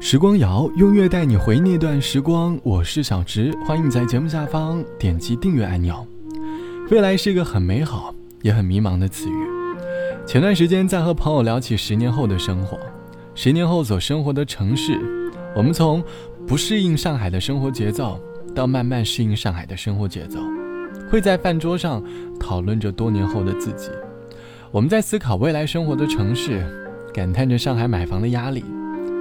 时光谣用乐带你回那段时光，我是小直，欢迎你在节目下方点击订阅按钮。未来是一个很美好也很迷茫的词语。前段时间在和朋友聊起十年后的生活，十年后所生活的城市，我们从不适应上海的生活节奏，到慢慢适应上海的生活节奏，会在饭桌上讨论着多年后的自己。我们在思考未来生活的城市，感叹着上海买房的压力。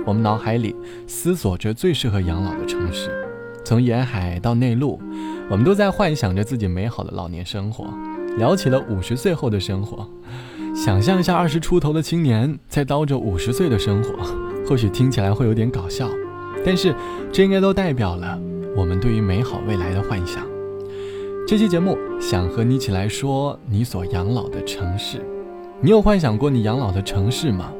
我们脑海里思索着最适合养老的城市，从沿海到内陆，我们都在幻想着自己美好的老年生活。聊起了五十岁后的生活，想象一下二十出头的青年在叨着五十岁的生活，或许听起来会有点搞笑，但是这应该都代表了我们对于美好未来的幻想。这期节目想和你一起来说你所养老的城市。你有幻想过你养老的城市吗？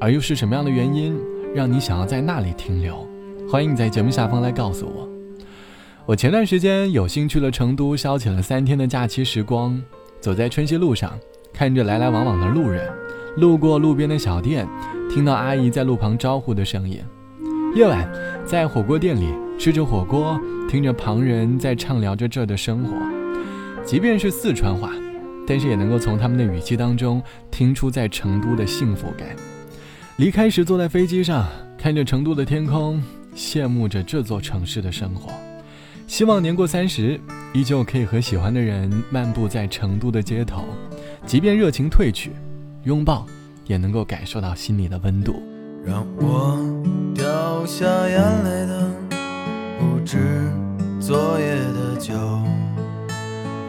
而又是什么样的原因让你想要在那里停留？欢迎你在节目下方来告诉我。我前段时间有幸去了成都，消遣了三天的假期时光。走在春熙路上，看着来来往往的路人，路过路边的小店，听到阿姨在路旁招呼的声音。夜晚在火锅店里吃着火锅，听着旁人在畅聊着这儿的生活。即便是四川话。但是也能够从他们的语气当中听出在成都的幸福感。离开时坐在飞机上，看着成都的天空，羡慕着这座城市的生活。希望年过三十，依旧可以和喜欢的人漫步在成都的街头，即便热情褪去，拥抱也能够感受到心里的温度。让我掉下眼泪的不止昨夜的酒，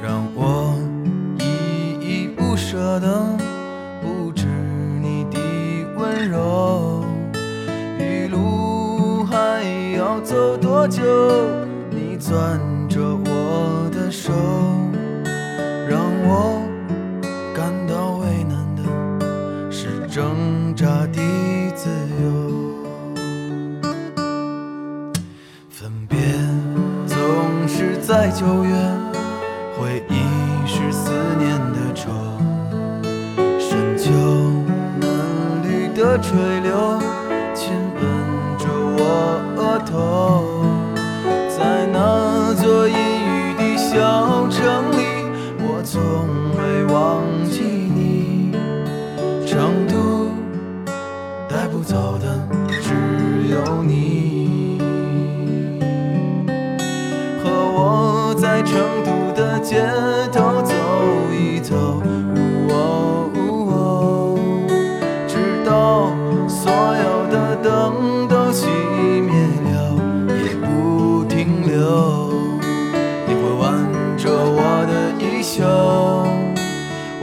让我。舍得不就？你攥着我的手，让我感到为难的是挣扎的自由。分别总是在九月，回忆是思念的愁。深秋嫩绿的垂柳亲吻着我额头，小城里，我从未忘记你。成都带不走的只有你，和我在成都的街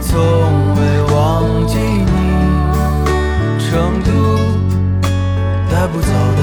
从未忘记你。成都，带不走的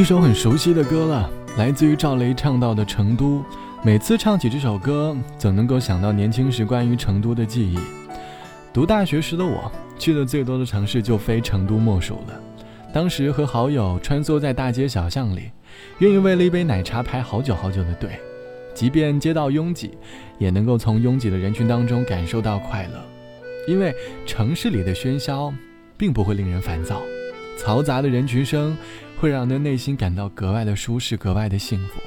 一首很熟悉的歌了，来自于赵雷唱到的《成都》。每次唱起这首歌，总能够想到年轻时关于成都的记忆。读大学时的我，去的最多的城市就非成都莫属了。当时和好友穿梭在大街小巷里，愿意为了一杯奶茶排好久好久的队，即便街道拥挤，也能够从拥挤的人群当中感受到快乐。因为城市里的喧嚣，并不会令人烦躁，嘈杂的人群声会让人内心感到格外的舒适，格外的幸福。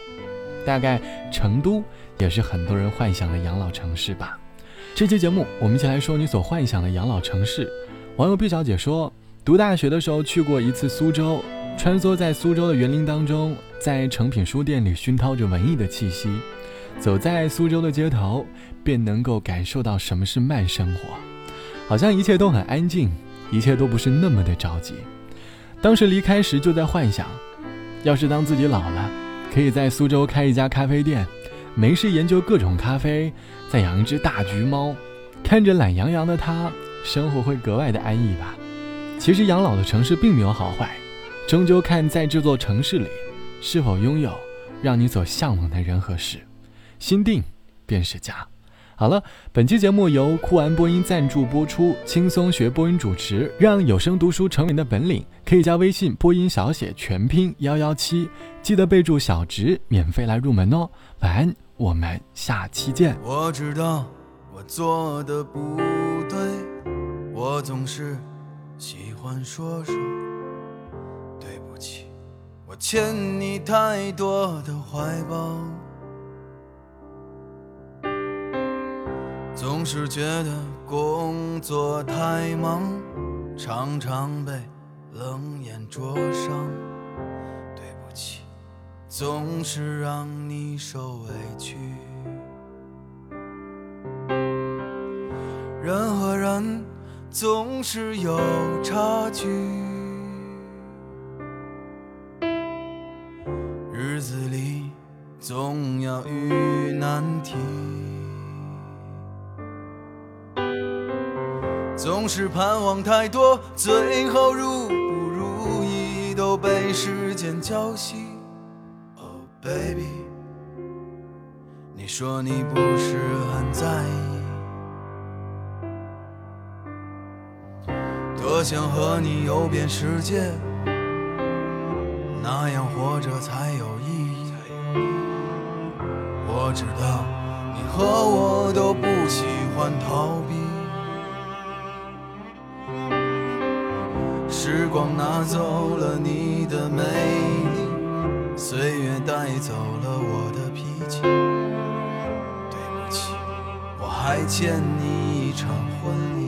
大概成都也是很多人幻想的养老城市吧。这期节目，我们一起来说你所幻想的养老城市。网友毕小姐说，读大学的时候去过一次苏州，穿梭在苏州的园林当中，在诚品书店里熏陶着文艺的气息，走在苏州的街头，便能够感受到什么是慢生活，好像一切都很安静，一切都不是那么的着急。当时离开时就在幻想，要是当自己老了。可以在苏州开一家咖啡店，没事研究各种咖啡，再养一只大橘猫，看着懒洋洋的它，生活会格外的安逸吧。其实养老的城市并没有好坏，终究看在这座城市里，是否拥有让你所向往的人和事。心定便是家。好了，本期节目由酷玩播音赞助播出，轻松学播音主持，让有声读书成为你的本领。可以加微信播音小写全拼幺幺七，记得备注小直，免费来入门哦。晚安，我们下期见。我知道我做的不对，我总是喜欢说说对不起，我欠你太多的怀抱。总是觉得工作太忙，常常被冷眼灼伤。对不起，总是让你受委屈。人和人总是有差距，日子里总要遇难题。总是盼望太多，最后如不如意都被时间浇熄。Oh baby，你说你不是很在意，多想和你游遍世界，那样活着才有意义。我知道你和我都不喜欢逃避。时光拿走了你的美丽，岁月带走了我的脾气。对不起，我还欠你一场婚礼。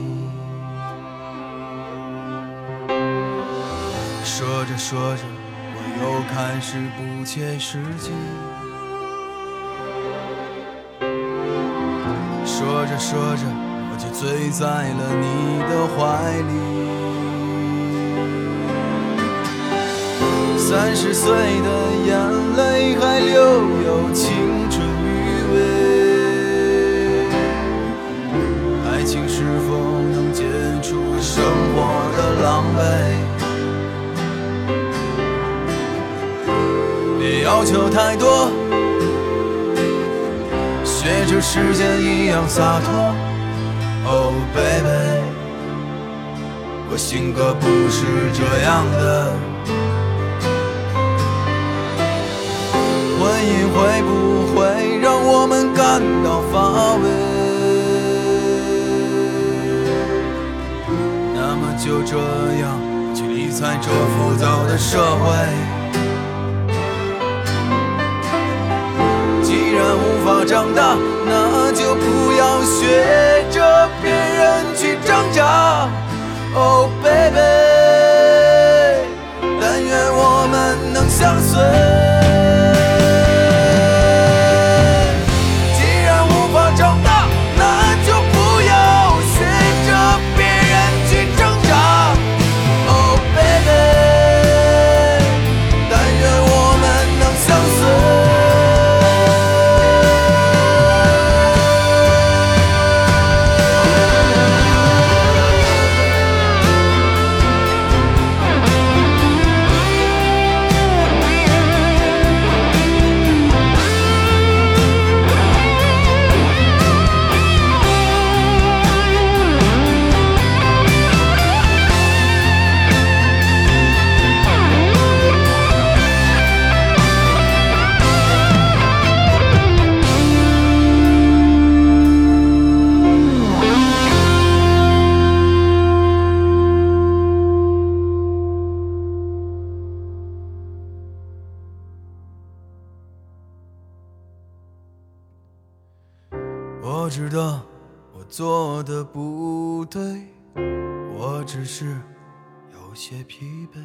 说着说着，我又开始不切实际。说着说着，我就醉在了你的怀里。三十岁的眼泪还留有青春余味，爱情是否能解除生活的狼狈？别要求太多，学着时间一样洒脱。Oh baby，我性格不是这样的。婚姻会不会让我们感到乏味？那么就这样去理睬这浮躁的社会。既然无法长大，那就不要学着别人去挣扎。Oh baby，但愿我们能相随。我知道我做的不对，我只是有些疲惫。